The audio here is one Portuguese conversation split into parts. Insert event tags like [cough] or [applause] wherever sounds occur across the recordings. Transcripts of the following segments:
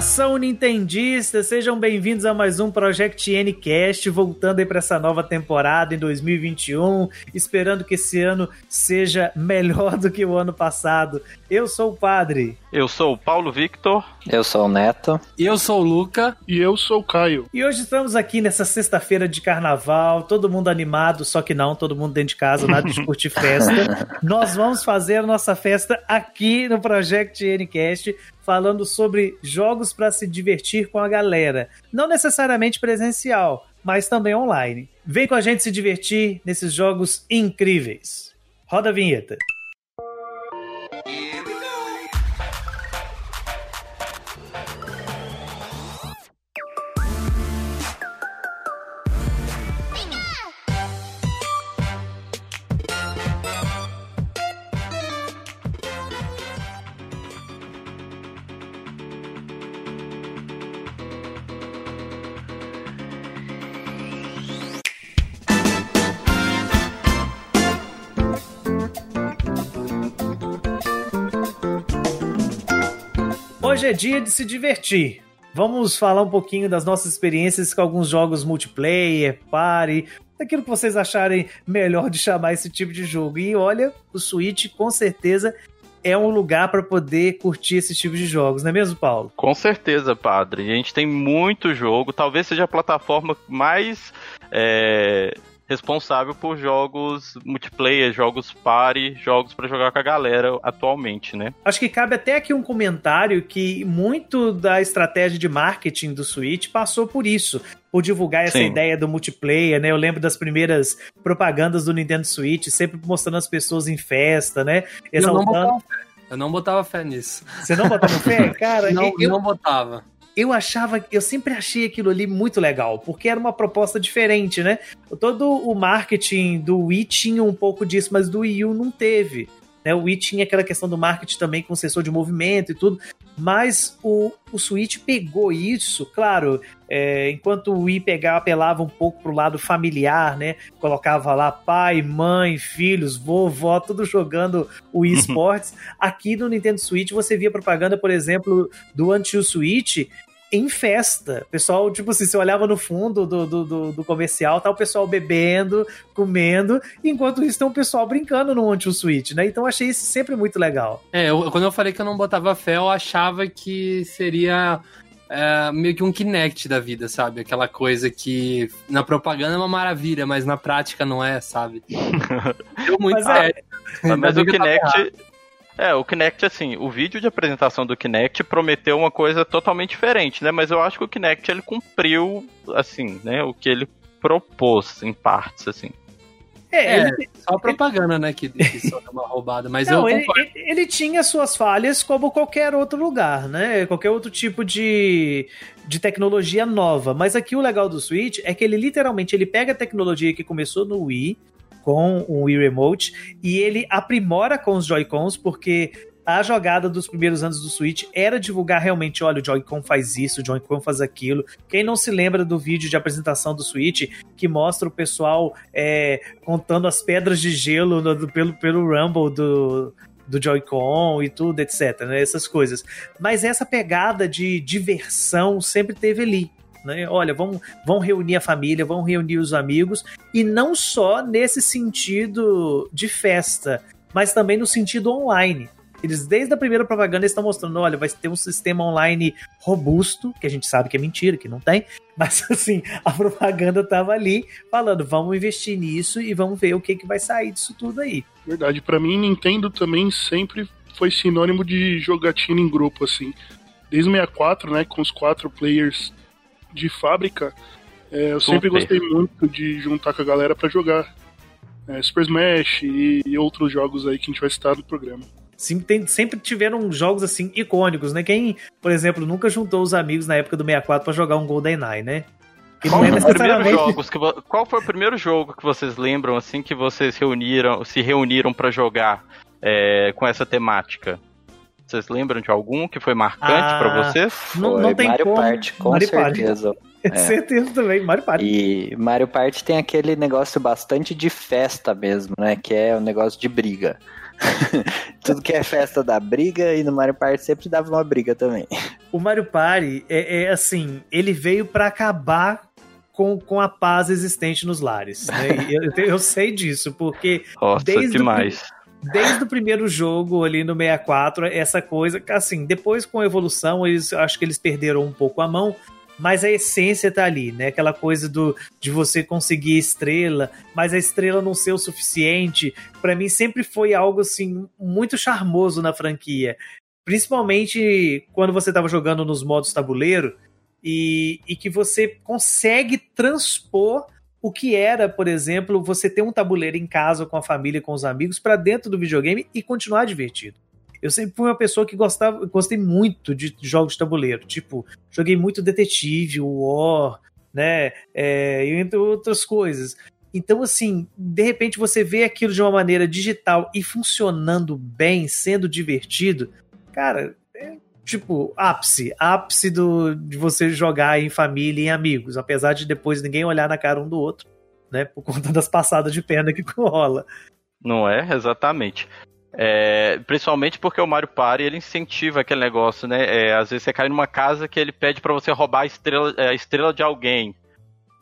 nação nintendista, sejam bem-vindos a mais um Project Ncast, voltando aí para essa nova temporada em 2021, esperando que esse ano seja melhor do que o ano passado. Eu sou o Padre. Eu sou o Paulo Victor. Eu sou o Neto. Eu sou o Luca. E eu sou o Caio. E hoje estamos aqui nessa sexta-feira de carnaval, todo mundo animado, só que não, todo mundo dentro de casa, nada de curtir festa. [laughs] Nós vamos fazer a nossa festa aqui no Project Ncast, falando sobre jogos para se divertir com a galera. Não necessariamente presencial, mas também online. Vem com a gente se divertir nesses jogos incríveis. Roda a vinheta. Hoje é dia de se divertir. Vamos falar um pouquinho das nossas experiências com alguns jogos multiplayer, party, daquilo que vocês acharem melhor de chamar esse tipo de jogo. E olha, o Switch com certeza é um lugar para poder curtir esse tipo de jogos, não é mesmo, Paulo? Com certeza, padre. A gente tem muito jogo, talvez seja a plataforma mais é, responsável por jogos multiplayer, jogos party, jogos para jogar com a galera atualmente, né? Acho que cabe até aqui um comentário que muito da estratégia de marketing do Switch passou por isso. Por divulgar essa Sim. ideia do multiplayer, né? Eu lembro das primeiras propagandas do Nintendo Switch, sempre mostrando as pessoas em festa, né? Eu não, Exaltando. botava fé. eu não botava fé nisso. Você não botava fé? [laughs] Cara, Não, eu, não botava. Eu achava, eu sempre achei aquilo ali muito legal, porque era uma proposta diferente, né? Todo o marketing do Wii tinha um pouco disso, mas do Wii U não teve. Né? O Wii tinha aquela questão do marketing também com sensor de movimento e tudo, mas o, o Switch pegou isso, claro, é, enquanto o Wii pegava, apelava um pouco pro lado familiar, né? Colocava lá pai, mãe, filhos, vovó, tudo jogando o [laughs] Wii Sports. Aqui no Nintendo Switch você via propaganda, por exemplo, do Until Switch em festa. O pessoal, tipo assim, você olhava no fundo do, do, do, do comercial, tá o pessoal bebendo, comendo, enquanto isso tem um pessoal brincando no Until Switch, né? Então eu achei isso sempre muito legal. É, eu- quando eu falei que eu não botava fé, eu achava que seria é, meio que um Kinect da vida, sabe? Aquela coisa que na propaganda é uma maravilha, mas na prática não é, sabe? [laughs] Deu muito Mas é- sério. Mas Ainda o. Kinect. É, o Kinect, assim, o vídeo de apresentação do Kinect prometeu uma coisa totalmente diferente, né? Mas eu acho que o Kinect ele cumpriu, assim, né? O que ele propôs em partes, assim. É, É, ele, só propaganda, né? Que, que [laughs] só dá uma roubada. Mas não, eu concordo. ele- ele tinha suas falhas como qualquer outro lugar, né? Qualquer outro tipo de, de tecnologia nova. Mas aqui o legal do Switch é que ele literalmente ele pega a tecnologia que começou no Wii com o Wii Remote e ele aprimora com os Joy-Cons porque a jogada dos primeiros anos do Switch era divulgar realmente, olha, o Joy-Con faz isso, o Joy-Con faz aquilo. Quem não se lembra do vídeo de apresentação do Switch que mostra o pessoal é, contando as pedras de gelo no- pelo, pelo Rumble do, do Joy-Con e tudo, etc, né, essas coisas. Mas essa pegada de diversão sempre teve ali. Né? Olha, vamos, vamos reunir a família, vamos reunir os amigos, e não só nesse sentido de festa, mas também no sentido online. Eles, desde a primeira propaganda, estão mostrando: olha, vai ter um sistema online robusto, que a gente sabe que é mentira, que não tem, [laughs] mas assim, a propaganda tava ali falando: vamos investir nisso e vamos ver o que, que vai sair disso tudo aí. Verdade. Pra mim, Nintendo também sempre foi sinônimo de jogatina em grupo, assim. Desde o 64, né, com os quatro players de fábrica, é, eu sempre Super. gostei muito de juntar com a galera pra jogar é, Super Smash e, e outros jogos aí que a gente vai citar no programa. Sim, tem- sempre tiveram jogos assim icônicos, né? Quem, por exemplo, nunca juntou os amigos na época do 64 pra jogar um GoldenEye, né? Que Qual, não é foi o primeiro necessariamente. jogos que qual foi o primeiro jogo que vocês lembram, assim, que vocês reuniram, se reuniram pra jogar é, com essa temática? Vocês lembram de algum que foi marcante Ah, pra vocês? Não, Foi não tem Mario como. Party, com Mario Party. certeza. [laughs] É. Certeza também, Mario Party. E Mario Party tem aquele negócio bastante de festa mesmo, né? Que é o negócio de briga. [laughs] Tudo que é festa da briga e no Mario Party sempre dava uma briga também. O Mario Party é, é assim, ele veio pra acabar com, com a paz existente nos lares. Né? E eu, eu sei disso, porque Nossa, Desde o demais. Desde o primeiro jogo ali no 64, essa coisa, assim, depois com a evolução, eles acho que eles perderam um pouco a mão, mas a essência tá ali, né? Aquela coisa do de você conseguir estrela, mas a estrela não ser o suficiente, Pra mim sempre foi algo assim muito charmoso na franquia. Principalmente quando você tava jogando nos modos tabuleiro e, e que você consegue transpor o que era, por exemplo, você ter um tabuleiro em casa com a família, com os amigos, pra dentro do videogame e continuar divertido. Eu sempre fui uma pessoa que gostava, gostei muito de jogos de tabuleiro. Tipo, joguei muito Detetive, War, né? É, entre outras coisas. Então, assim, de repente você vê aquilo de uma maneira digital e funcionando bem, sendo divertido, cara, tipo ápice, ápice do, de você jogar em família e em amigos, apesar de depois ninguém olhar na cara um do outro, né? Por [laughs] conta das passadas de perna que [laughs] rola. Não é? Exatamente. É, principalmente porque o Mario Party ele incentiva aquele negócio, né? É, às vezes você cai numa casa que ele pede pra você roubar a estrela, é, a estrela de alguém.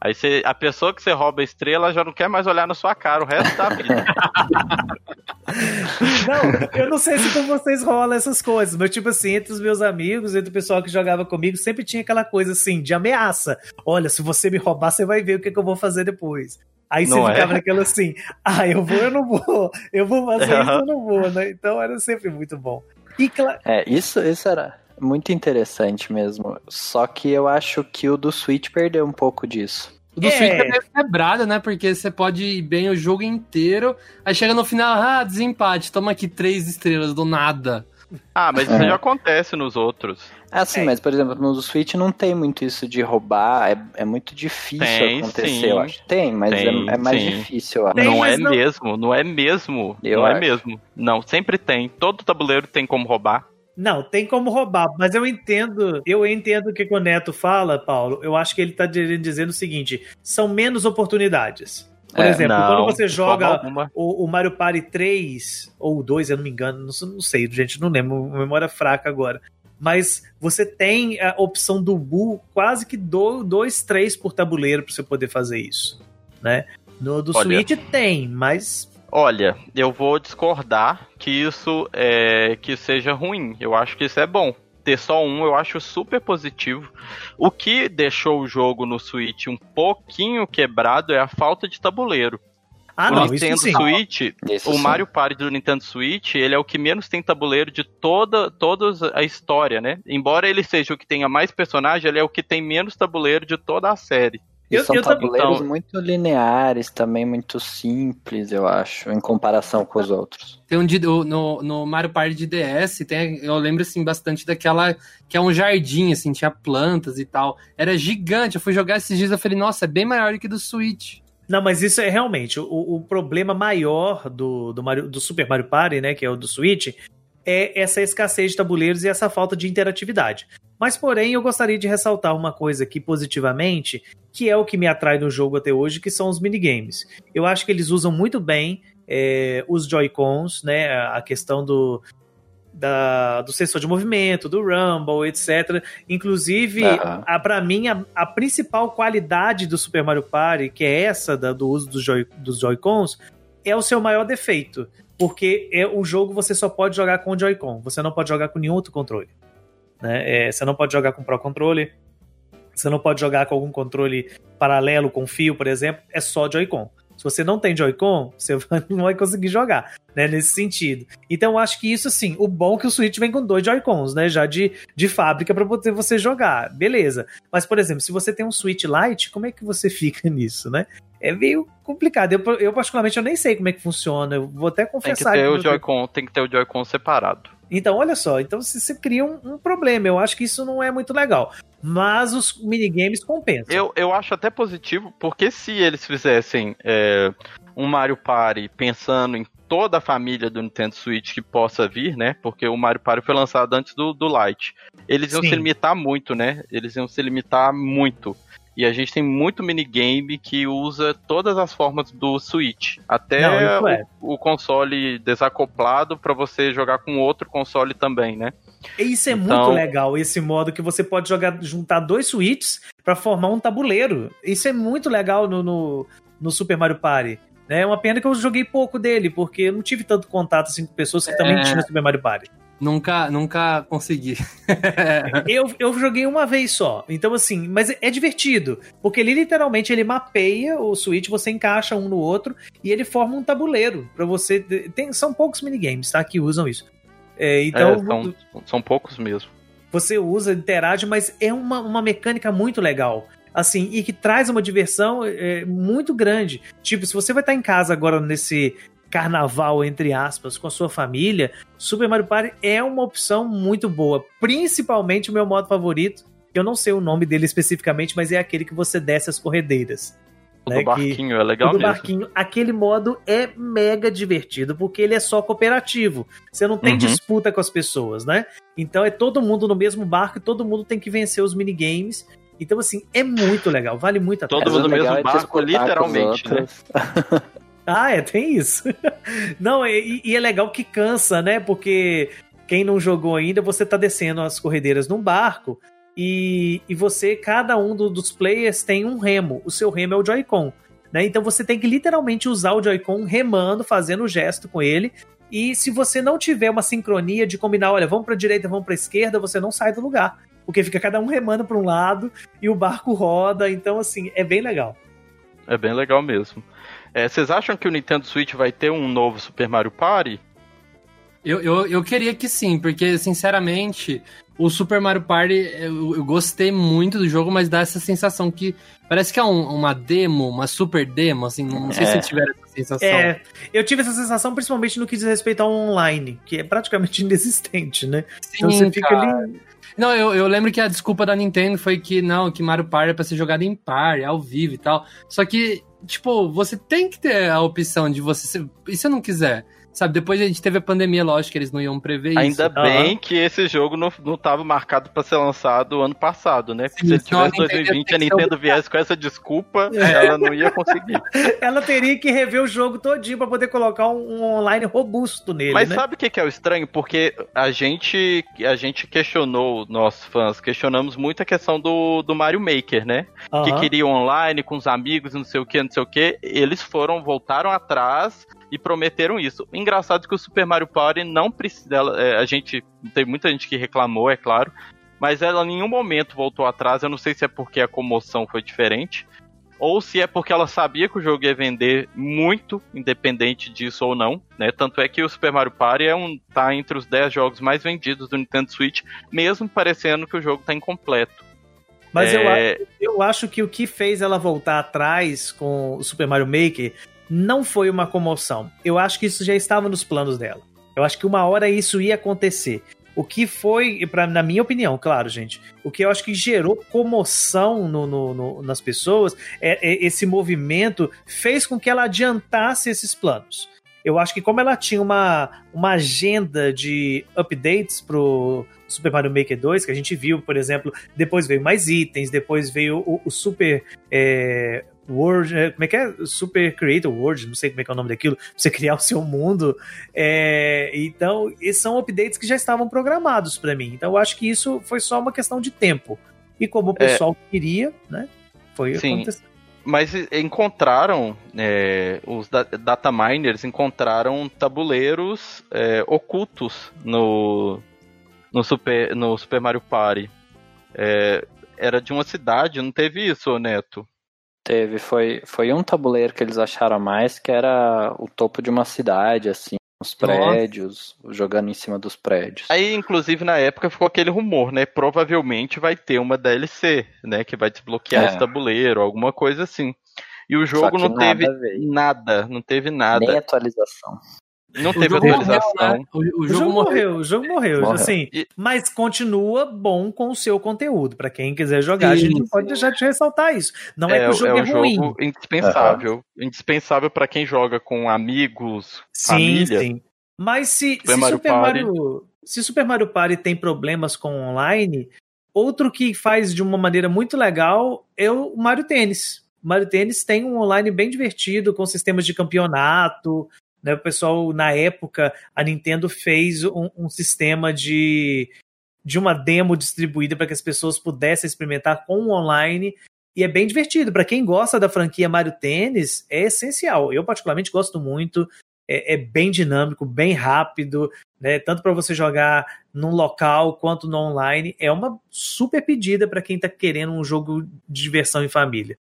Aí você, a pessoa que você rouba a estrela já não quer mais olhar na sua cara o resto da vida. [laughs] Não, eu não sei se com vocês rola essas coisas, mas tipo assim, entre os meus amigos, entre o pessoal que jogava comigo, sempre tinha aquela coisa assim, de ameaça. Olha, se você me roubar, você vai ver o que, que eu vou fazer depois. Aí você Não é? ficava naquela assim, ah, eu vou, eu não vou, eu vou fazer isso, Aham. eu não vou, né? Então era sempre muito bom. E claro, É, isso, isso era muito interessante mesmo. Só que eu acho que o do Switch perdeu um pouco disso. O do É. Switch é meio quebrado, né? Porque você pode ir bem o jogo inteiro, aí chega no final, ah, desempate, toma aqui três estrelas do nada. Ah, mas isso É. já acontece nos outros. Assim, É. mas por exemplo, no do Switch não tem muito isso de roubar, é, é muito difícil Tem, acontecer, sim. eu acho. Tem, mas Tem, é, é mais sim. difícil, eu acho. Tem, não é não- mesmo, não é mesmo. Eu não é acho. mesmo. Não, sempre tem. Todo tabuleiro tem como roubar. Não, tem como roubar, mas eu entendo, eu entendo o que o Neto fala, Paulo. Eu acho que ele tá querendo dizer o seguinte: são menos oportunidades. Por É, exemplo, não, quando você joga o, o Mario Party 3 ou 2, eu não me engano, não, sei- não sei, gente, não lembro, memória fraca agora. Mas você tem a opção do Bu quase que do, dois, três por tabuleiro para você poder fazer isso, né? No do Olha. Switch tem, mas Olha, eu vou discordar que isso é que seja ruim. Eu acho que isso é bom. Ter só um, eu acho super positivo. O que deixou o jogo no Switch um pouquinho quebrado é a falta de tabuleiro. ah o não, Nintendo isso sim. Switch, Isso o sim. Mario Party do Nintendo Switch, ele é o que menos tem tabuleiro de toda, toda a história, né? Embora ele seja o que tenha mais personagem, ele é o que tem menos tabuleiro de toda a série. E Eu- são eu também- tabuleiros então- muito lineares, também muito simples, eu acho, em comparação com os outros. Tem um de- no, no Mario Party de DS, tem, eu lembro assim bastante daquela que é um jardim, assim, tinha plantas e tal. Era gigante. Eu fui jogar esses dias e falei, nossa, é bem maior do que do Switch. Não, mas isso é realmente o, o problema maior do, do, Mario- do Super Mario Party, né, que é o do Switch, é essa escassez de tabuleiros e essa falta de interatividade. Mas, porém, eu gostaria de ressaltar uma coisa aqui positivamente, que é o que me atrai no jogo até hoje, que são os minigames. Eu acho que eles usam muito bem é, os Joy-Cons, né, a questão do, da- do sensor de movimento, do Rumble, etc. Inclusive, Aham. a, pra mim, a, a principal qualidade do Super Mario Party, que é essa da- do uso dos Joy- dos Joy-Cons, é o seu maior defeito. Porque é o jogo você só pode jogar com o Joy-Con, você não pode jogar com nenhum outro controle. Né? É, você não pode jogar com Pro Controle, você não pode jogar com algum controle paralelo com fio, por exemplo, é só Joy-Con. Se você não tem Joy-Con, você [laughs] não vai conseguir jogar, né? Nesse sentido. Então, eu acho que isso, sim, o bom é que o Switch vem com dois Joy-Cons, né? Já de, de fábrica para poder você jogar. Beleza. Mas, por exemplo, se você tem um Switch Lite, como é que você [laughs] fica nisso, né? É meio complicado. Eu, eu, particularmente, eu nem sei como é que funciona. Eu vou até Tem que confessar. ter que o Joy-Con, tem que ter o Joy-Con separado. Então, olha só, então você cria um, um problema. Eu acho que isso não é muito legal. Mas os minigames compensam. Eu, eu acho até positivo, porque se eles fizessem é, um Mario Party pensando em toda a família do Nintendo Switch que possa vir, né? Porque o Mario Party foi lançado antes do, do Lite. Eles iam Sim. se limitar muito, né? Eles iam se limitar muito. E a gente tem muito minigame que usa todas as formas do Switch. Até Não, é. o, o, console desacoplado para você jogar com outro console também, né? Isso é então... muito legal, esse modo que você pode jogar, juntar dois Switches para formar um tabuleiro. Isso é muito legal no, no, no Super Mario Party. É uma pena que eu joguei pouco dele, porque eu não tive tanto contato assim, com pessoas que é... também tinham Super Mario Party. Nunca, nunca consegui. [laughs] eu, eu joguei uma vez só. Então, assim, mas é divertido. Porque ele literalmente ele mapeia o Switch, você encaixa um no outro e ele forma um tabuleiro para você. Tem, são poucos minigames, tá? Que usam isso. É, então. É, são, são poucos mesmo. Você usa, interage, mas é uma, uma mecânica muito legal assim, e que traz uma diversão é, muito grande. Tipo, se você vai estar em casa agora nesse carnaval, entre aspas, com a sua família, Super Mario Party é uma opção muito boa. Principalmente o meu modo favorito, eu não sei o nome dele especificamente, mas é aquele que você desce as corredeiras. O né, do barquinho, que, é legal o do mesmo. barquinho, aquele modo é mega divertido, porque ele é só cooperativo. Você não tem uhum. disputa com as pessoas, né? Então é todo mundo no mesmo barco e todo mundo tem que vencer os minigames. Então, assim, é muito legal, vale muito a pena. Todo mundo no mesmo é barco, literalmente, né? [laughs] Ah, é, tem isso. [laughs] Não, e, e, é legal que cansa, né? Porque quem não jogou ainda, você tá descendo as corredeiras num barco e, e você, cada um do, dos players tem um remo. O seu remo é o Joy-Con. Né? Então você tem que literalmente usar o Joy-Con remando, fazendo o gesto com ele. E se você não tiver uma sincronia de combinar, olha, vamos para direita, vamos para esquerda, você não sai do lugar, porque fica cada um remando para um lado e o barco roda. Então assim, é bem legal. É bem legal mesmo. É, vocês acham que o Nintendo Switch vai ter um novo Super Mario Party? Eu, eu, eu queria que sim, porque, sinceramente, o Super Mario Party, eu, eu gostei muito do jogo, mas dá essa sensação que parece que é um, uma demo, uma super demo, assim, não sei é. se tiveram essa sensação. É, eu tive essa sensação principalmente no que diz respeito ao online, que é praticamente [laughs] inexistente, né? Sim, então você fica cara. ali... Não, eu, eu lembro que a desculpa da Nintendo foi que não, que Mario Party é pra ser jogado em par, ao vivo e tal. Só que tipo, você tem que ter a opção de você. E se eu não quiser? Sabe, depois a gente teve a pandemia, lógico que eles não iam prever Ainda isso. Ainda bem uhum. que esse jogo não, não tava marcado para ser lançado ano passado, né? Porque Sim, se ele tivesse 2020 a Nintendo viesse com essa desculpa, é. ela não ia conseguir. [laughs] ela teria que rever o jogo todinho para poder colocar um, online robusto nele, Mas né? sabe o que, que é o estranho? Porque a gente, a gente questionou, nós fãs, questionamos muito a questão do, do Mario Maker, né? Uhum. Que queria online com os amigos, não sei o que, não sei o que. Eles foram, voltaram atrás e prometeram isso. Engraçado que o Super Mario Party não precisa. É, a gente. Tem muita gente que reclamou, é claro. Mas ela em nenhum momento voltou atrás. Eu não sei se é porque a comoção foi diferente. Ou se é porque ela sabia que o jogo ia vender muito, independente disso ou não, né? Tanto é que o Super Mario Party é um, tá entre os 10 jogos mais vendidos do Nintendo Switch, mesmo parecendo que o jogo tá incompleto. Mas é... eu, eu acho que o que fez ela voltar atrás com o Super Mario Maker não foi uma comoção. Eu acho que isso já estava nos planos dela. Eu acho que uma hora isso ia acontecer. O que foi, pra, na minha opinião, claro, gente, o que eu acho que gerou comoção no, no, no, nas pessoas, é, é, esse movimento fez com que ela adiantasse esses planos. Eu acho que como ela tinha uma, uma agenda de updates pro Super Mario Maker 2, que a gente viu, por exemplo, depois veio mais itens, depois veio o, o Super é, World, é, como é que é? Super Creator World, não sei como é que é o nome daquilo, você [laughs] criar o seu mundo. É, então, esses são updates que já estavam programados para mim. Então, eu acho que isso foi só uma questão de tempo. E como o é. pessoal é, queria, né? Foi sim, acontecendo. Mas encontraram, é, os data miners encontraram tabuleiros é, ocultos no, no, Super, no Super Mario Party. era de uma cidade, não teve isso, Neto? Teve, foi, foi um tabuleiro que eles acharam a mais, que era o topo de uma cidade, assim, os prédios, Nossa. jogando em cima dos prédios. Aí, inclusive, na época ficou aquele rumor, né? Provavelmente vai ter uma DLC, né? Que vai desbloquear é. esse tabuleiro, alguma coisa assim. E o jogo não teve nada, não teve nada. Nem atualização. Não teve atualização. Morreu, né? o, o, o, jogo, morreu. o jogo morreu, morreu. Assim, e... Mas continua bom com o seu conteúdo. para quem quiser jogar, sim, a gente não pode deixar de ressaltar isso. Não é, é que o jogo é, é ruim. Jogo indispensável. Uhum. Indispensável para quem joga com amigos, sim, família. Sim. Mas se Super, se, Mario Super Mario, se Super Mario Party tem problemas com online, Outro que faz de uma maneira muito legal é o Mario Tênis. O Mario Tênis tem um online bem divertido, com sistemas de campeonato. Né? O pessoal, na época, a Nintendo fez um, um sistema de, de uma demo distribuída para que as pessoas pudessem experimentar com o online. E é bem divertido. Para quem gosta da franquia Mario Tênis, é essencial. Eu, particularmente, gosto muito. É, é bem dinâmico, bem rápido, né? Tanto para você jogar num local quanto no online. É uma super pedida para quem está querendo um jogo de diversão em família.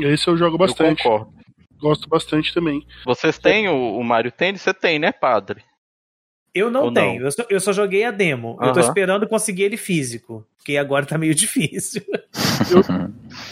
Esse eu jogo bastante. Eu concordo. Gosto bastante também. Vocês têm o, o Mario Tennis? Você tem, né, padre? Eu não Ou tenho, não? Eu, só, eu só joguei a demo. Eu tô esperando conseguir ele físico, porque agora tá meio [laughs] difícil.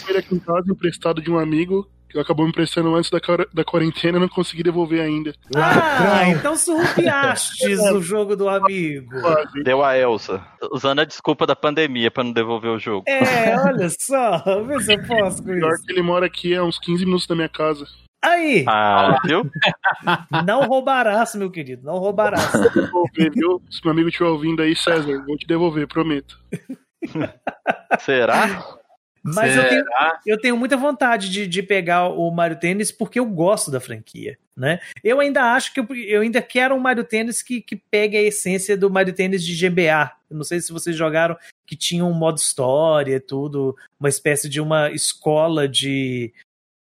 Ele aqui em casa, emprestado de um amigo, que acabou me emprestando antes da, da quarentena e não consegui devolver ainda. Ah, então surrupiastes o jogo do amigo. [laughs] Deu a Elsa. Usando a desculpa da pandemia pra não devolver o jogo. É, olha só, vê se eu posso com Pior isso. que ele mora aqui a uns 15 minutos da minha casa. Aí, Ah, viu? [laughs] não roubarás, meu querido, não roubarás. Devolver, viu? Se meu amigo estiver ouvindo aí, César, vou te devolver, prometo. [laughs] Será? Mas eu tenho, Será? eu tenho muita vontade de, de pegar o Mario Tênis porque eu gosto da franquia, né? Eu ainda acho que eu, eu ainda quero um Mario Tênis que, que pegue a essência do Mario Tênis de GBA. Eu não sei se vocês jogaram que tinha um modo história, tudo, uma espécie de uma escola de,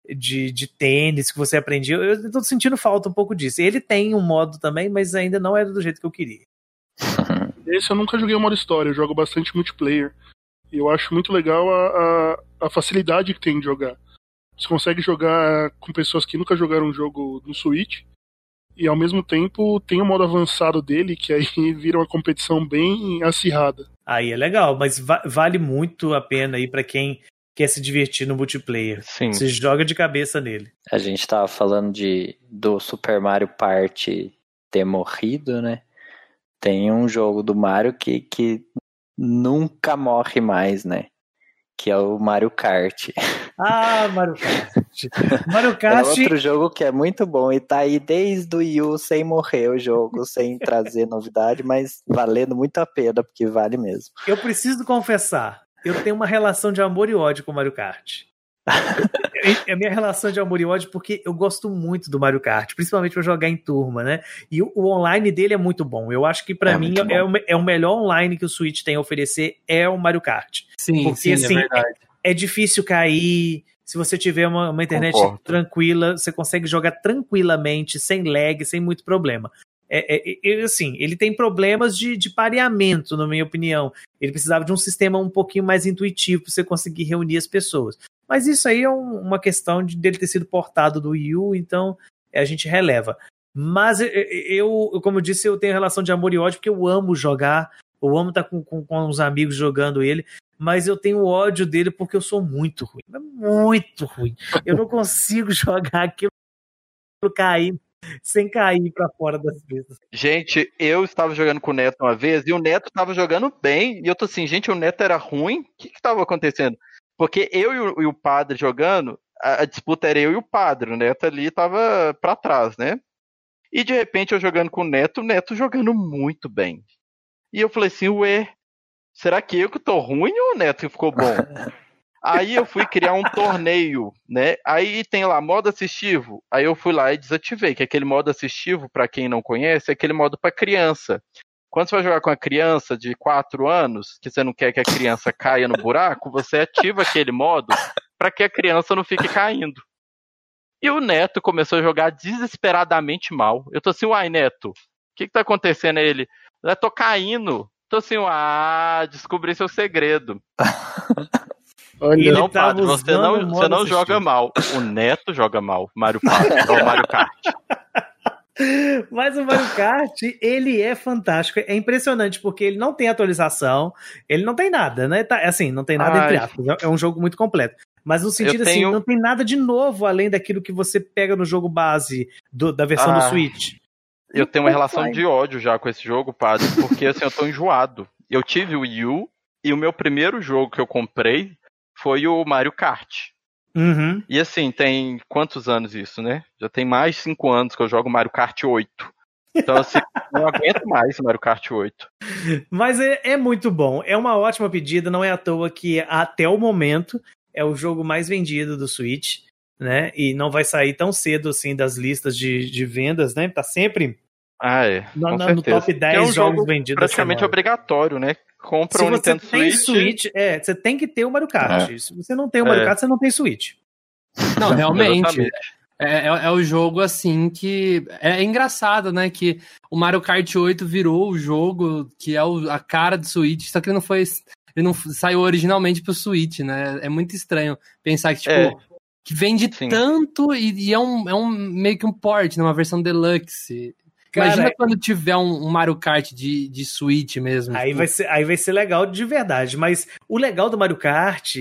de, de tênis que você aprendia. Eu, tô sentindo falta um pouco disso. Ele tem um modo também, mas ainda não era do jeito que eu queria. [laughs] Esse eu nunca joguei o modo história, eu jogo bastante multiplayer. E eu acho muito legal a, a, a facilidade que tem de jogar. Você consegue jogar com pessoas que nunca jogaram um jogo no Switch. E ao mesmo tempo tem o modo avançado dele, que aí [laughs] vira uma competição bem acirrada. Aí é legal, mas va- vale muito a pena aí pra quem quer se divertir no multiplayer. Sim. Você joga de cabeça nele. A gente tava falando de do Super Mario Party ter morrido, né? Tem um jogo do Mario que, que nunca morre mais, né? Que é o Mario Kart. Ah, Mario Kart. [laughs] Mario É Kart. outro jogo que é muito bom e tá aí desde o Wii U sem morrer o jogo, sem [laughs] trazer novidade, mas valendo muito a pena, porque vale mesmo. Eu preciso confessar, eu tenho uma relação de amor e ódio com o Mario Kart. É a minha relação de amor e ódio porque eu gosto muito do Mario Kart, principalmente pra jogar em turma, né? E o, o online dele é muito bom. Eu acho que pra É mim é o, é o melhor online que o Switch tem a oferecer é o Mario Kart. Sim, Porque, sim, assim, é verdade. É difícil cair. Se você tiver uma, uma internet Concordo. tranquila, você consegue jogar tranquilamente, sem lag, sem muito problema. É, é- é- assim, ele tem problemas de, de pareamento, na minha opinião. Ele precisava de um sistema um pouquinho mais intuitivo para você conseguir reunir as pessoas. Mas isso aí é um- uma questão de dele ter sido portado do Wii U, então é, a gente releva. Mas eu, eu, como eu disse, eu tenho relação de amor e ódio porque eu amo jogar, eu amo estar com, com, com os amigos jogando ele, mas eu tenho ódio dele porque eu sou muito ruim. mas Muito ruim. Eu não consigo [laughs] jogar aquilo cair sem cair pra fora das vezes. Gente, eu estava jogando com o Neto uma vez e o Neto estava jogando bem. E eu tô assim, gente, o Neto era ruim? O que estava acontecendo? Porque eu e o, e o padre jogando, a, a disputa era eu e o padre. O Neto ali tava pra trás, né? E de repente eu jogando com o Neto, o Neto jogando muito bem. E eu falei assim, ué, será que eu que tô ruim ou o Neto que ficou bom? [laughs] Aí eu fui criar um torneio, né? Aí tem lá modo assistivo. Aí eu fui lá e desativei, que aquele modo assistivo, pra quem não conhece, é aquele modo pra criança. Quando você vai jogar com a criança de 4 anos, que você não quer que a criança caia no buraco, você ativa aquele modo pra que a criança não fique caindo. E o Neto começou a jogar desesperadamente mal. Eu tô assim, uai, Neto, o que que tá acontecendo? Aí ele, eu tô caindo. Tô assim, ah, descobri seu segredo. [laughs] Olha, não, tava padre, você não, você não joga mal. O Neto joga mal. Mario Party, ou Mario Kart. [laughs] Mas o Mario Kart, ele é fantástico. É impressionante, porque ele não tem atualização, ele não tem nada, né? Tá, assim, não tem nada Ai. entre aspas. É um jogo muito completo. Mas no sentido assim, tenho- não tem nada de novo além daquilo que você pega no jogo base do- da versão do Ah. Switch. Eu tenho uma relação Vai. de ódio já com esse jogo, padre, porque assim, eu tô enjoado. Eu tive o Wii U e o meu primeiro jogo que eu comprei foi o Mario Kart. Uhum. E assim, tem quantos anos isso, né? Já tem mais de 5 anos que eu jogo Mario Kart 8. Então, assim, [laughs] não aguento mais Mario Kart 8. Mas é, é muito bom. É uma ótima pedida, não é à toa que até o momento é o jogo mais vendido do Switch, né? E não vai sair tão cedo assim das listas de, de vendas, né? Tá sempre Ah, é. no, no top 10 é um jogos jogo vendidos. praticamente obrigatório, né? Compra Se um você Nintendo tem Switch. Switch, é, você tem que ter o Mario Kart. Se você não tem o Mario É. Kart, você não tem Switch. Não, [laughs] realmente. É, é, é o jogo assim que. É engraçado, né? Que o Mario Kart 8 virou o jogo que é o- a cara do Switch, só que ele não foi. Ele não saiu originalmente pro Switch, né? É muito estranho pensar que, tipo, É. que vende Sim. tanto e, e é, um, é um meio que um port, né? Uma versão deluxe. Cara, Imagina quando tiver um, um Mario Kart de, de Switch mesmo. Aí tipo, vai, ser, aí vai ser legal de verdade. Mas o legal do Mario Kart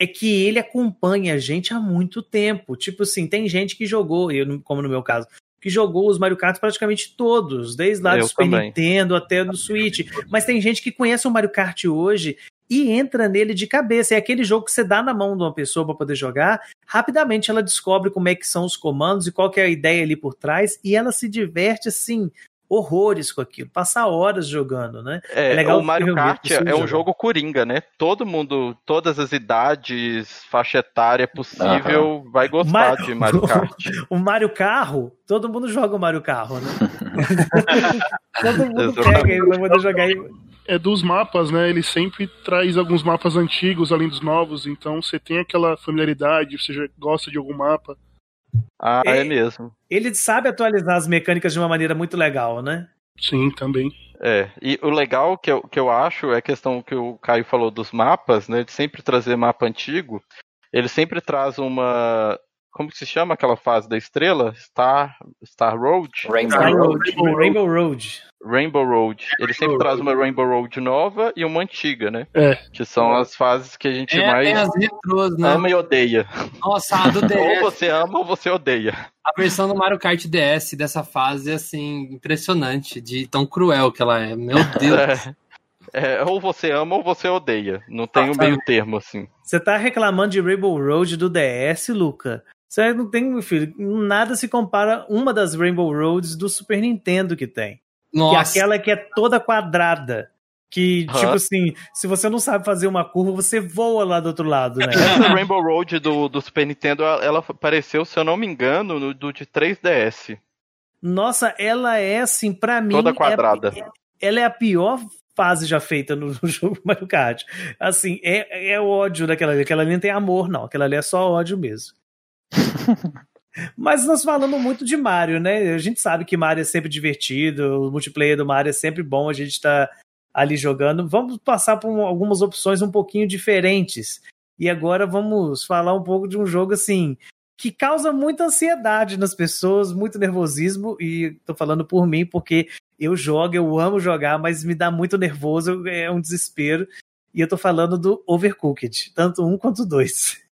é que ele acompanha a gente há muito tempo. Tipo assim, tem gente que jogou, eu, como no meu caso, que jogou os Mario Kart praticamente todos, desde lá do Eu Super também. Nintendo até do Switch. Mas tem gente que conhece o Mario Kart hoje e entra nele de cabeça. É aquele jogo que você dá na mão de uma pessoa para poder jogar, rapidamente ela descobre como é que são os comandos e qual que é a ideia ali por trás, e ela se diverte assim horrores com aquilo, passa horas jogando, né? É, É legal o Mario Kart é um jogo coringa, né? Todo mundo, todas as idades, faixa etária possível, vai gostar Mar- de Mario [laughs] Kart. O Mario Carro, todo mundo joga o Mario Carro, né? [laughs] todo mundo Exatamente. pega ele pra poder jogar. e- É dos mapas, né? Ele sempre traz alguns mapas antigos além dos novos, então você tem aquela familiaridade, você já gosta de algum mapa. Ah, é, É. mesmo. Ele sabe atualizar as mecânicas de uma maneira muito legal, né? Sim, também. É, e o legal que eu, que eu acho é a questão que o Caio falou dos mapas, né? De sempre trazer mapa antigo. Ele sempre traz uma. Como que se chama aquela fase da estrela? Star, Star Road? Rainbow Star Road. Road, Rainbow Rainbow Road. Rainbow Road. Ele sempre traz uma Rainbow Road nova e uma antiga, né? É. Que são as fases que a gente é, mais as retrôs, né? ama e odeia. Nossa, a do [laughs] Ou DS, você ama ou você odeia. a versão do Mario Kart DS dessa fase é assim, impressionante, de tão cruel que ela é. Meu [laughs] Deus. É, é, ou você ama ou você odeia. Não tem um meio termo, assim. Você tá reclamando de Rainbow Road do DS, Luca? Você não tem, meu filho, nada se compara uma das Rainbow Roads do Super Nintendo que tem. Que é Nossa. aquela que é toda quadrada. Que, Aham. tipo assim, se você não sabe fazer uma curva, você voa lá do outro lado, né? Essa [laughs] Rainbow Road do, do Super Nintendo, ela apareceu, se eu não me engano, no do de 3DS. Nossa, ela é assim, pra mim. Toda é- quadrada. ela é a pior fase já feita no, no [laughs] jogo Mario Kart. Assim, é, é ódio daquela ali. Aquela ali não tem amor, não. Aquela ali é só ódio mesmo. Mas nós falamos muito de Mario, né? A gente sabe que Mario é sempre divertido, o multiplayer do Mario é sempre bom, a gente tá ali jogando. Vamos passar por um- algumas opções um pouquinho diferentes. E agora vamos falar um pouco de um jogo assim que causa muita ansiedade nas pessoas, muito nervosismo, e tô falando por mim porque eu jogo, eu amo jogar, mas me dá muito nervoso, é um desespero. E eu tô falando do Overcooked, tanto um quanto dois.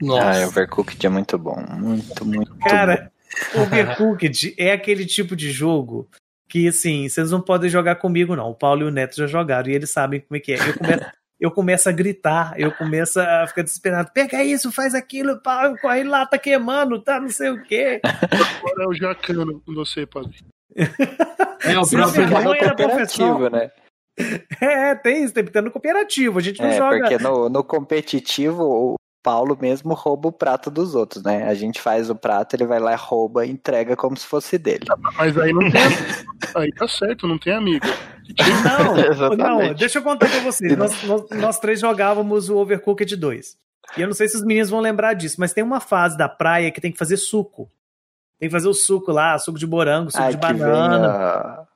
Nossa. Ah, Overcooked é muito bom. Muito, muito Cara, Overcooked é aquele tipo de jogo que, assim, vocês não podem jogar comigo, não. O Paulo e o Neto já jogaram e eles sabem como é que é. Eu começo, [laughs] eu começo a gritar, eu começo a ficar desesperado. Pega isso, faz aquilo, pá, corre lá, tá queimando, tá não sei o quê. Agora é o Jacano com você, padre. [laughs] É o bom. próprio. era cooperativo, né? É, tem isso, tem que ter no cooperativo. A gente não É, joga. porque no, no competitivo, o Paulo mesmo rouba o prato dos outros, né? A gente faz o prato, ele vai lá, rouba e entrega como se fosse dele. Mas aí não tem. [laughs] aí tá certo, não tem amigo. Não, [laughs] não, Exatamente. deixa eu contar pra vocês. Nós, nós, nós três jogávamos o Overcooked 2. E eu não sei se os meninos vão lembrar disso, mas tem uma fase da praia que tem que fazer suco. Tem que fazer o suco lá, suco de morango, suco Ah, de que vem banana.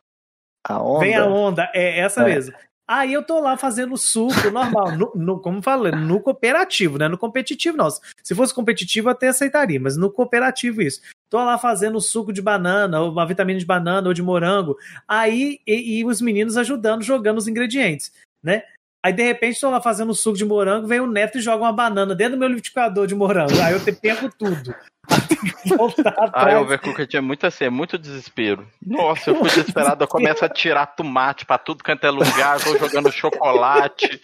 a, a onda. Vem a onda, é essa É. mesmo. Aí eu tô lá fazendo suco normal, no, no- como falei, no cooperativo, né? No competitivo, não. Se fosse competitivo, até aceitaria, mas no cooperativo isso. Tô lá fazendo suco de banana, ou uma vitamina de banana ou de morango. Aí, e, e os meninos ajudando, jogando os ingredientes, né? Aí, de repente, tô lá fazendo suco de morango, vem o neto e joga uma banana dentro do meu liquidificador de morango. Aí eu pego tudo. Ah, o Overcooked é muito assim, é muito desespero. Nossa, eu fui desesperado, eu começo a tirar tomate pra tudo quanto é lugar, vou jogando chocolate.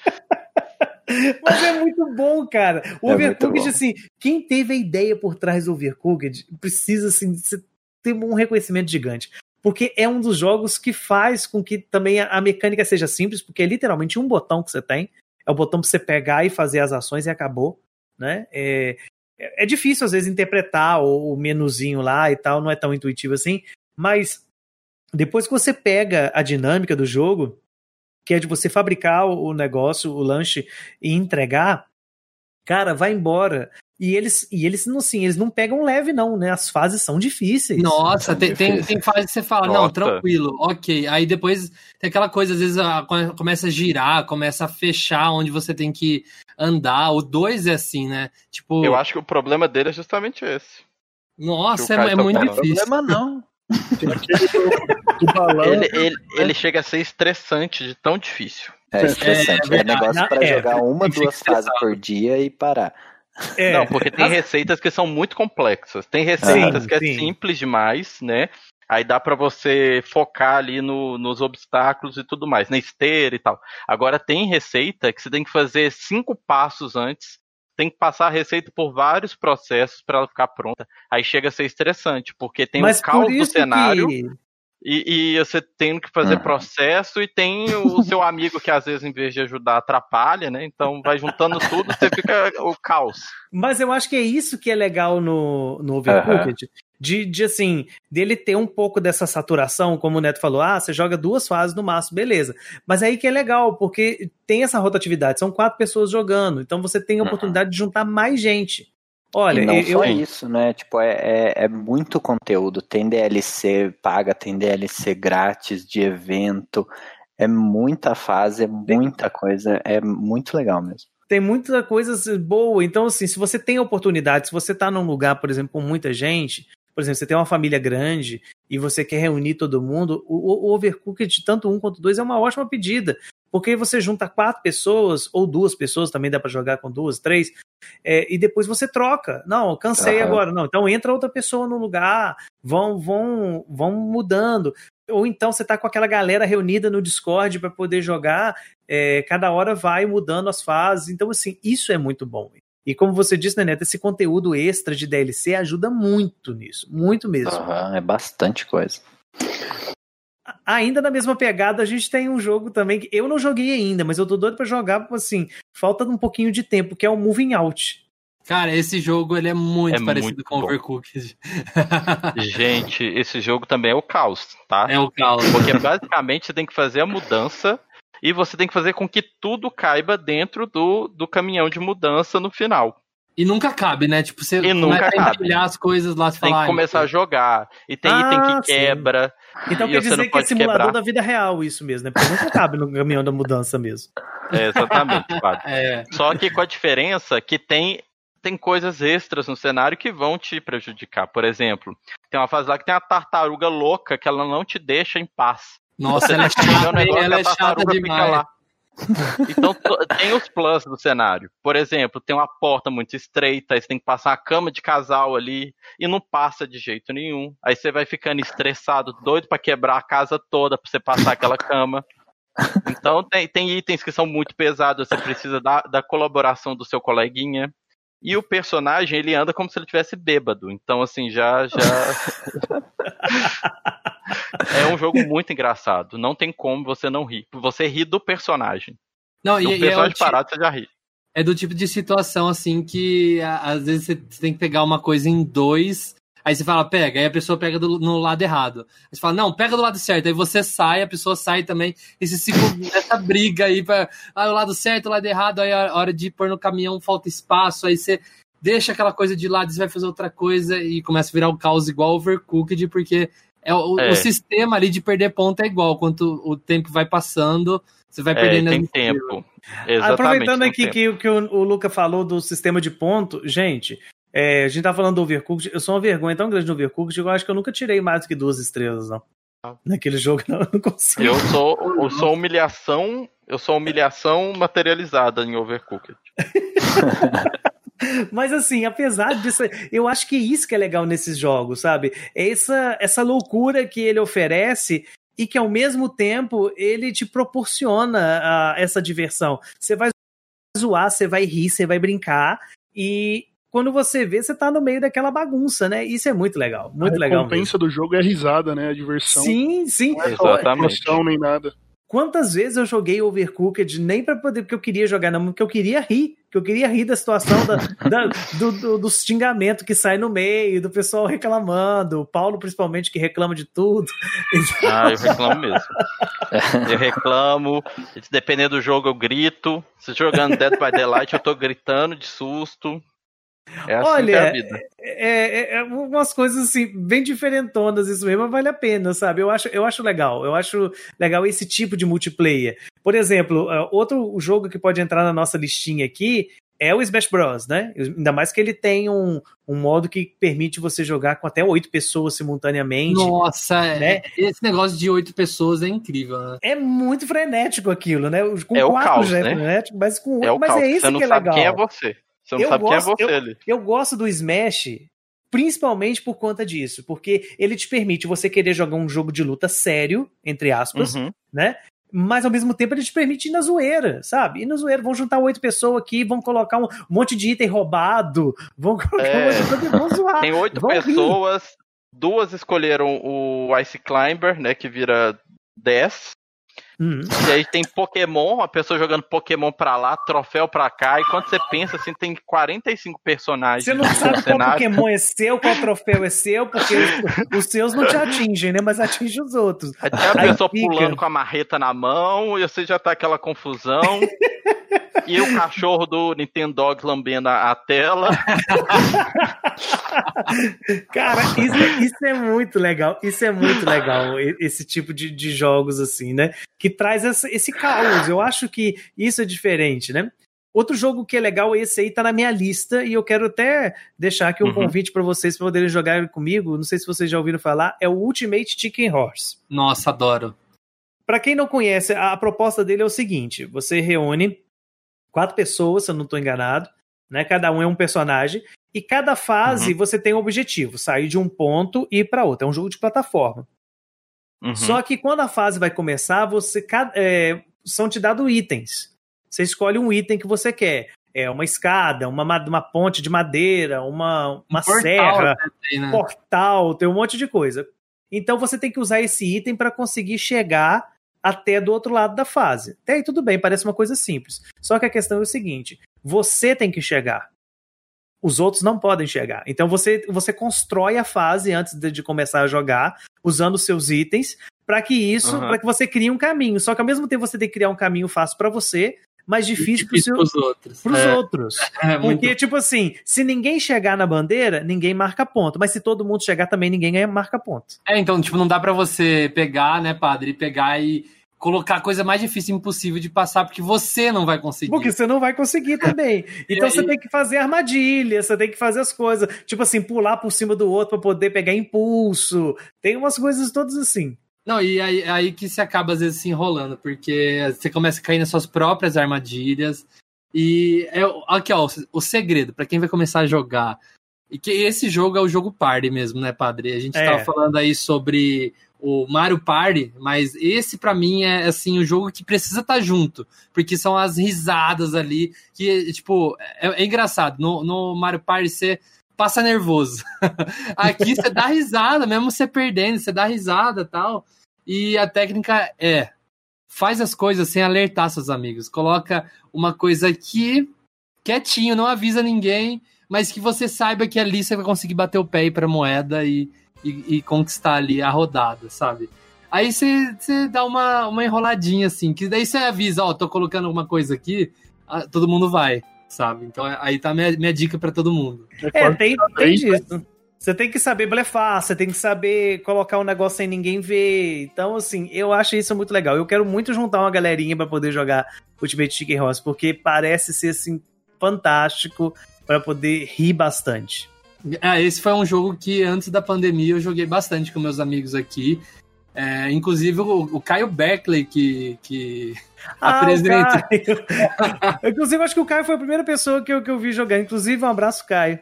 Mas é muito bom, cara. O É Overcooked, assim, quem teve a ideia por trás do Overcooked precisa, assim, ter um reconhecimento gigante. porque é um dos jogos que faz com que também a, mecânica seja simples, porque é literalmente um botão que você tem, é o botão para você pegar e fazer as ações e acabou, né? É, é difícil às vezes interpretar o, o menuzinho lá e tal, não é tão intuitivo assim, mas depois que você pega a dinâmica do jogo, que é de você fabricar o negócio, o lanche e entregar, cara, vai embora. E eles, e eles não assim, eles não pegam leve, não, né? As fases são difíceis. Nossa, tem, tem, tem, fase que você fala, Nossa. não, tranquilo, ok. Aí depois tem aquela coisa, às vezes a, começa a girar, começa a fechar onde você tem que andar. O 2 é assim, né? Tipo. Eu acho que o problema dele é justamente esse. Nossa, é, é tá muito difícil. Não problema não. ele, ele, ele chega a ser estressante de tão difícil. É estressante. É, é, é negócio para é, jogar uma, duas fases por dia e parar. É, não, porque tem receitas que são muito complexas. Tem receitas sim, que é sim. simples demais, né? Aí dá para você focar ali no, nos obstáculos e tudo mais, na esteira e tal. Agora tem receita que você tem que fazer cinco passos antes, tem que passar a receita por vários processos para ela ficar pronta. Aí chega a ser estressante, porque tem Mas o caos do cenário. Que... E, e, você tem que fazer uhum. processo e tem o [laughs] seu amigo que às vezes em vez de ajudar atrapalha, né? Então vai juntando tudo, você fica o caos. Mas eu acho que é isso que é legal no, no Overcooked. Uhum. De, de assim, dele ter um pouco dessa saturação, como o Neto falou, ah, você joga duas fases no máximo, beleza. Mas aí que é legal, porque tem essa rotatividade, são quatro pessoas jogando, então você tem a uhum. oportunidade de juntar mais gente. Olha, e não eu, só isso, né? Tipo, é, é, é, muito conteúdo. Tem DLC paga, tem DLC grátis de evento. É muita fase, é muita coisa. É muito legal mesmo. Tem muita coisa boa. Então, assim, se você tem oportunidade, se você tá num lugar, por exemplo, com muita gente, por exemplo, você tem uma família grande e você quer reunir todo mundo, o, o Overcooked, tanto um quanto dois, é uma ótima pedida. Porque você junta quatro pessoas, ou duas pessoas, também dá para jogar com duas, três, é, e depois você troca. Não, cansei uhum. agora. Não, então entra outra pessoa no lugar, vão, vão, vão mudando. Ou então você tá com aquela galera reunida no Discord para poder jogar, é, cada hora vai mudando as fases. Então, assim, isso é muito bom. E como você disse, né, Neto, esse conteúdo extra de DLC ajuda muito nisso. Muito mesmo. Uhum, é bastante coisa. Ainda na mesma pegada, a gente tem um jogo também que eu não joguei ainda, mas eu tô doido para jogar, porque assim, falta um pouquinho de tempo, que é o Moving Out. Cara, esse jogo ele é muito é parecido muito com bom. Overcooked. [laughs] Gente, esse jogo também é o caos, tá? É o caos. Porque basicamente você tem que fazer a mudança e você tem que fazer com que tudo caiba dentro do, do caminhão de mudança no final. E nunca cabe, né? Tipo, você e nunca cabe. as coisas lá, você Tem que começar a jogar. E tem ah, item que quebra. Então quer dizer que é simulador quebrar. da vida real isso mesmo, né? Porque nunca cabe no caminhão da mudança mesmo. É, exatamente, [laughs] é. Só que com a diferença que tem tem coisas extras no cenário que vão te prejudicar. Por exemplo, tem uma fase lá que tem uma tartaruga louca que ela não te deixa em paz. Nossa, [laughs] ela é chata, ela é chata demais. Lá. Então tem os plus do cenário. Por exemplo, tem uma porta muito estreita, aí você tem que passar a cama de casal ali e não passa de jeito nenhum. Aí você vai ficando estressado, doido para quebrar a casa toda para você passar aquela cama. Então tem, tem itens que são muito pesados, você precisa da, da colaboração do seu coleguinha. E o personagem, ele anda como se ele tivesse bêbado. Então, assim, já. já... [laughs] é um jogo muito engraçado. Não tem como você não rir. Você ri do personagem. Não, do e, personagem é parado, você já ri. É do tipo de situação, assim, que às vezes você tem que pegar uma coisa em dois. Aí você fala, pega, aí a pessoa pega do, no lado errado. Aí você fala, não, pega do lado certo. Aí você sai, a pessoa sai também. E você fica nessa briga aí pra. Ah, o lado certo, o lado errado. Aí a hora de pôr no caminhão falta espaço. Aí você deixa aquela coisa de lado e você vai fazer outra coisa. E começa a virar o um caos igual Overcooked, porque é, o, é. o, sistema ali de perder ponto é igual. Quanto o tempo vai passando, você vai é, perdendo. Tem tempo. Exatamente, Aproveitando aqui tempo. que, que o, o Luca falou do sistema de ponto, gente. É, a gente tá falando do Overcooked. Eu sou uma vergonha tão grande no Overcooked. Eu acho que eu nunca tirei mais do que duas estrelas, não. Ah. Naquele jogo, não, [laughs] eu não consigo. Eu sou, eu sou humilhação. Eu sou humilhação materializada em Overcooked. [laughs] Mas assim, apesar disso, eu acho que isso que é legal nesses jogos, sabe? É essa, essa loucura que ele oferece e que ao mesmo tempo ele te proporciona uh, essa diversão. Você vai zoar, você vai rir, você vai brincar e quando você vê, você tá no meio daquela bagunça, né? Isso é muito legal, muito a legal. A recompensa do jogo é a risada, né? A diversão. Sim, sim. Não é Exatamente. nem nada. Quantas vezes eu joguei Overcooked nem para poder, porque eu queria jogar, não, porque eu queria rir, que eu queria rir da situação da, [laughs] da, do, do, do xingamento que sai no meio, do pessoal reclamando, o Paulo principalmente que reclama de tudo. Ah, eu reclamo mesmo. [laughs] eu reclamo, dependendo do jogo eu grito, se jogando Dead by Daylight eu tô gritando de susto. É assim Olha, é a vida. É, é, é, umas coisas assim, bem diferentonas isso mesmo, mas vale a pena, sabe? Eu acho, eu acho legal, eu acho legal esse tipo de multiplayer. Por exemplo, é, outro jogo que pode entrar na nossa listinha aqui é o Smash Bros, né? Ainda mais que ele tem um, um modo que permite você jogar com até oito pessoas simultaneamente. Nossa, é, né? esse negócio de oito pessoas é incrível, né? É muito frenético aquilo, né? Com é quatro caos, já é né? frenético, mas com é oito, mas caos. é isso que é legal. Quem é você? Você não eu sabe gosto, quem é você eu, ali. Eu gosto do Smash principalmente por conta disso, porque ele te permite você querer jogar um jogo de luta sério, entre aspas, uhum. né? Mas ao mesmo tempo ele te permite ir na zoeira, sabe? Ir na zoeira, vão juntar oito pessoas aqui, vão colocar um monte de item roubado, vão [laughs] colocar é... um monte de coisa, vão zoar. Tem oito pessoas, rir. duas escolheram o Ice Climber, né, que vira 10, Uhum. E aí tem Pokémon, a pessoa jogando Pokémon pra lá, troféu pra cá, e quando você pensa assim, tem 45 personagens. Você não sabe qual Pokémon é seu, qual troféu é seu, porque os, os seus não te atingem, né? Mas atingem os outros. Aí tem a aí pessoa fica... pulando com a marreta na mão, e você já tá aquela confusão. e o cachorro do Nintendo Dog lambendo a, a tela. [laughs] Cara, isso, isso, é muito legal. Isso é muito legal, esse tipo de, de jogos, assim, né? Que traz esse, esse caos. Eu acho que isso é diferente, né? Outro jogo que é legal, esse aí tá na minha lista e eu quero até deixar aqui um uhum. convite para vocês poderem jogar comigo. Não sei se vocês já ouviram falar, é o Ultimate Chicken Horse. Nossa, adoro. Para quem não conhece, a, a proposta dele é o seguinte: você reúne quatro pessoas, se eu não estou enganado, né? Cada um é um personagem e cada fase uhum. você tem um objetivo, sair de um ponto e ir para outro. É um jogo de plataforma. Uhum. Só que quando a fase vai começar, você é, são te dados itens. Você escolhe um item que você quer. É uma escada, uma, uma ponte de madeira, uma, uma um serra, portal, né? portal, tem um monte de coisa. Então você tem que usar esse item para conseguir chegar até do outro lado da fase. Até aí tudo bem, parece uma coisa simples. Só que a questão é o seguinte: você tem que chegar. Os outros não podem chegar. Então você, você constrói a fase antes de, de começar a jogar, usando seus itens, para que isso, uhum. para que você crie um caminho. Só que ao mesmo tempo você tem que criar um caminho fácil para você, mas difícil, difícil para os outros. Pros é. outros. [laughs] É, Porque, muito... tipo assim, se ninguém chegar na bandeira, ninguém marca ponto. Mas se todo mundo chegar também, ninguém marca ponto. É, então, tipo, não dá para você pegar, né, padre, e pegar e colocar a coisa mais difícil impossível de passar, porque você não vai conseguir. Porque você não vai conseguir também. Então você tem que fazer armadilha, você tem que fazer as coisas, tipo assim, pular por cima do outro para poder pegar impulso. Tem umas coisas todas assim. Não, e aí, aí que se acaba às vezes se enrolando, porque você começa a cair nas suas próprias armadilhas. E é aqui, ó, o segredo para quem vai começar a jogar. E que esse jogo é o jogo party mesmo, né, padre? A gente é. tava falando aí sobre o Mario Party, mas esse para mim é assim o jogo que precisa estar tá junto, porque são as risadas ali que tipo é, é engraçado. No, no, Mario Party você passa nervoso, [laughs] aqui você dá risada, mesmo você perdendo, você dá risada tal. E a técnica é faz as coisas sem alertar seus amigos, coloca uma coisa aqui quietinho, não avisa ninguém, mas que você saiba que ali você vai conseguir bater o pé para moeda e e, e conquistar ali a rodada, sabe? Aí você dá uma, uma enroladinha assim, que daí você avisa, ó, tô colocando alguma coisa aqui, todo mundo vai, sabe? Então é, aí tá minha, minha dica para todo mundo. É, tem, tem disso. Você tem que saber blefar, você tem que saber colocar um negócio sem ninguém ver. Então, assim, eu acho isso muito legal. Eu quero muito juntar uma galerinha para poder jogar Ultimate Chicken Horse, porque parece ser, assim, fantástico para poder rir bastante. É, esse foi um jogo que antes da pandemia eu joguei bastante com meus amigos aqui. É, inclusive o, o, Caio Beckley, que, que [laughs] ah, apresenta. [laughs] inclusive, acho que o Caio foi a primeira pessoa que eu, que eu vi jogar. Inclusive, um abraço, Caio.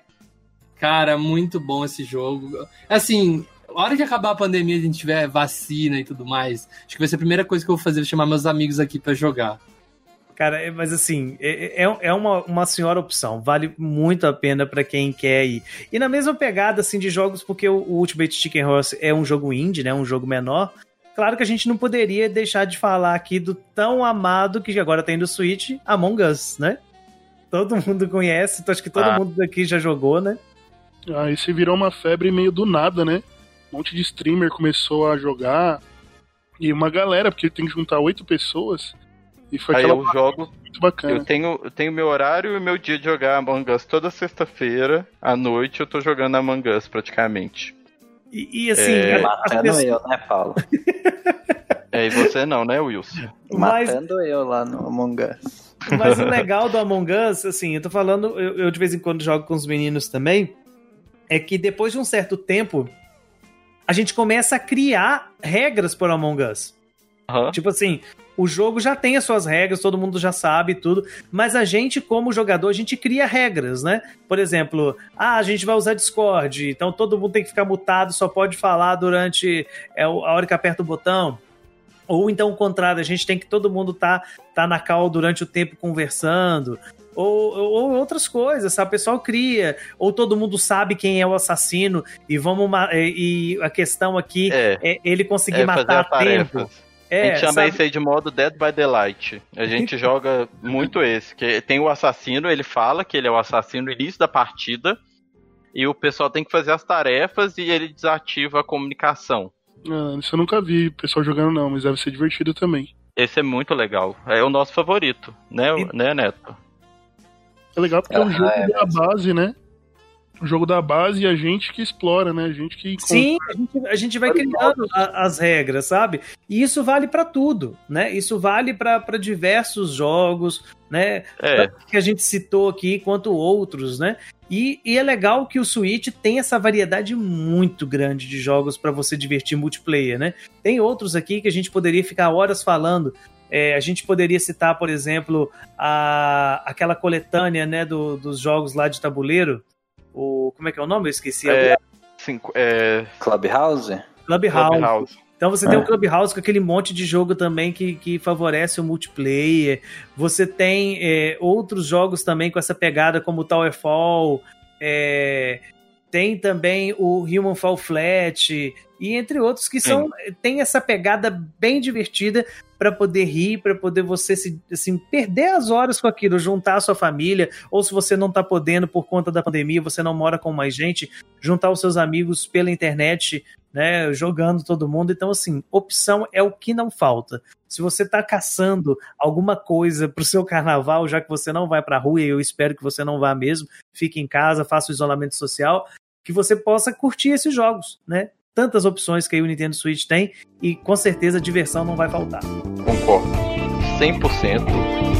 Cara, muito bom esse jogo. Assim, a hora que acabar a pandemia, a gente tiver vacina e tudo mais, acho que vai ser a primeira coisa que eu vou fazer, chamar meus amigos aqui para jogar. Cara, é- mas assim, é, é- é uma, uma senhora opção. Vale muito a pena pra quem quer ir. E na mesma pegada, assim, de jogos, porque o, Ultimate Chicken Horse é um jogo indie, né? Um jogo menor. Claro que a gente não poderia deixar de falar aqui do tão amado que agora tem do Switch, Among Us, né? Todo mundo conhece, então acho que todo Ah. mundo daqui já jogou, né? Aí se virou uma febre meio do nada, né? Um monte de streamer começou a jogar. E uma galera, porque tem que juntar oito pessoas. E foi Aí eu jogo, muito bacana. eu tenho, eu tenho meu horário e meu dia de jogar Among Us toda sexta-feira, à noite eu tô jogando Among Us praticamente. E, e, assim, É, Matando pessoas- eu, né, Paulo? É, e você não, né, Wilson? [laughs] Mas- Matando eu lá no Among Us. Mas o [laughs] legal do Among Us, assim, eu tô falando, eu, eu de vez em quando jogo com os meninos também, é que depois de um certo tempo, a gente começa a criar regras para Among Us. Aham. Tipo assim, o jogo já tem as suas regras, todo mundo já sabe tudo, mas a gente, como jogador, a gente cria regras, né? Por exemplo, ah, a gente vai usar Discord, então todo mundo tem que ficar mutado, só pode falar durante é, a hora que aperta o botão. Ou então o contrário, a gente tem que todo mundo tá, tá na call durante o tempo conversando. Ou, ou outras coisas, sabe? O pessoal cria. Ou todo mundo sabe quem é o assassino e vamos. E a questão aqui É, é ele conseguir é matar a tempo. tarefas. É, a gente chama sabe? esse aí de modo Dead by Daylight. A gente [laughs] joga muito esse, que tem o assassino, ele fala que ele é o assassino no início da partida, e o pessoal tem que fazer as tarefas e ele desativa a comunicação. Ah, isso eu nunca vi o pessoal jogando, não, mas deve ser divertido também. Esse é muito legal. É o nosso favorito, né, E- né Neto? É legal porque é um Ah, jogo é da base, né? O jogo da base e a gente que explora, né? A gente que encontra. Sim, a gente, a gente vai criando a- as regras, sabe? E isso vale pra tudo, né? Isso vale pra pra diversos jogos, né? É, Que a gente citou aqui, quanto outros, né? E, e é legal que o Switch tem essa variedade muito grande de jogos pra você divertir multiplayer, né? Tem outros aqui que a gente poderia ficar horas falando. É, a gente poderia citar, por exemplo, a, aquela coletânea né, do- dos jogos lá de tabuleiro. O, como é que é o nome? Eu esqueci. É, agora. cinco, é Clubhouse? Clubhouse. Clubhouse. Então você tem É. o Clubhouse com aquele monte de jogo também que, que favorece o multiplayer. Você tem é, outros jogos também com essa pegada, como o Towerfall. É, tem também o Human Fall Flat. E entre outros que são tem essa pegada bem divertida para poder rir, para poder você se assim, perder as horas com aquilo, juntar a sua família, ou se você não tá podendo por conta da pandemia, você não mora com mais gente, juntar os seus amigos pela internet né, jogando todo mundo. Então, assim, opção é o que não falta. Se você tá caçando alguma coisa pro seu carnaval, já que você não vai pra rua, e eu espero que você não vá mesmo, fique em casa, faça o isolamento social, que você possa curtir esses jogos, né? Tantas opções que aí o Nintendo Switch tem e com certeza diversão não vai faltar. Concordo. 100%.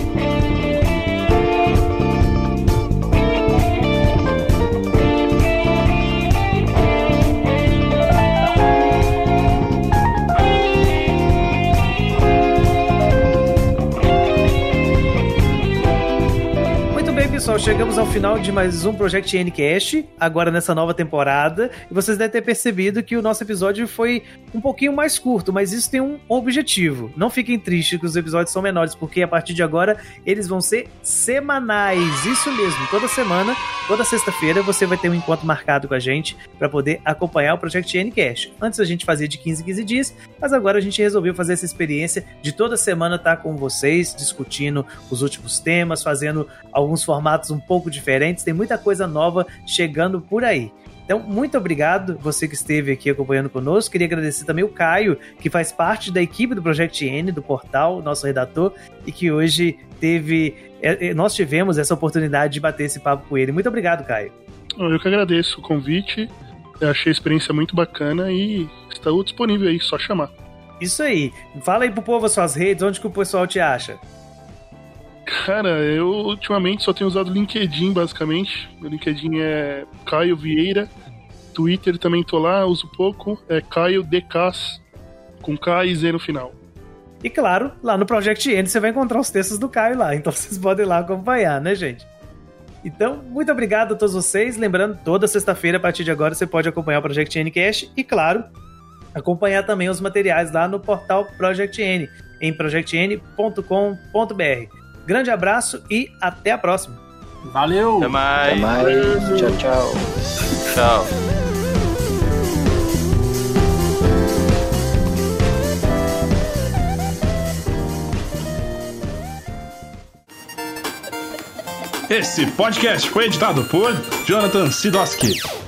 Pessoal, chegamos ao final de mais um Project Ncast, agora nessa nova temporada. E vocês devem ter percebido que o nosso episódio foi um pouquinho mais curto, mas isso tem um objetivo. Não fiquem tristes que os episódios são menores, porque a partir de agora eles vão ser semanais. Isso mesmo, toda semana, toda sexta-feira, você vai ter um encontro marcado com a gente para poder acompanhar o Project Ncast. Antes a gente fazia de 15 em 15 dias, mas agora a gente resolveu fazer essa experiência de toda semana estar com vocês, discutindo os últimos temas, fazendo alguns formatos um pouco diferentes. Tem muita coisa nova chegando por aí. Então, muito obrigado você que esteve aqui acompanhando conosco. Queria agradecer também o Caio, que faz parte da equipe do Project N, do portal, nosso redator, e que hoje teve. é, é, Nós tivemos essa oportunidade de bater esse papo com ele. Muito obrigado, Caio. Eu que agradeço o convite. Eu achei a experiência muito bacana e está disponível aí, só chamar. Isso aí. Fala aí pro povo as suas redes, onde que o pessoal te acha. Cara, eu ultimamente só tenho usado LinkedIn, basicamente. Meu LinkedIn é Caio Vieira. Twitter também tô lá, uso pouco. É Caio DKs, com K e Z no final. E claro, lá no Project N você vai encontrar os textos do Caio lá, [laughs] então vocês podem lá acompanhar, né, gente? Então, muito obrigado a todos vocês. Lembrando, toda sexta-feira, a partir de agora, você pode acompanhar o Project N Cash e, claro, acompanhar também os materiais lá no portal Project N, em projectn.com.br. Grande abraço e até a próxima. Valeu! Até mais. Até mais. Tchau, tchau. Tchau. Esse podcast foi editado por Jonathan Sidoski.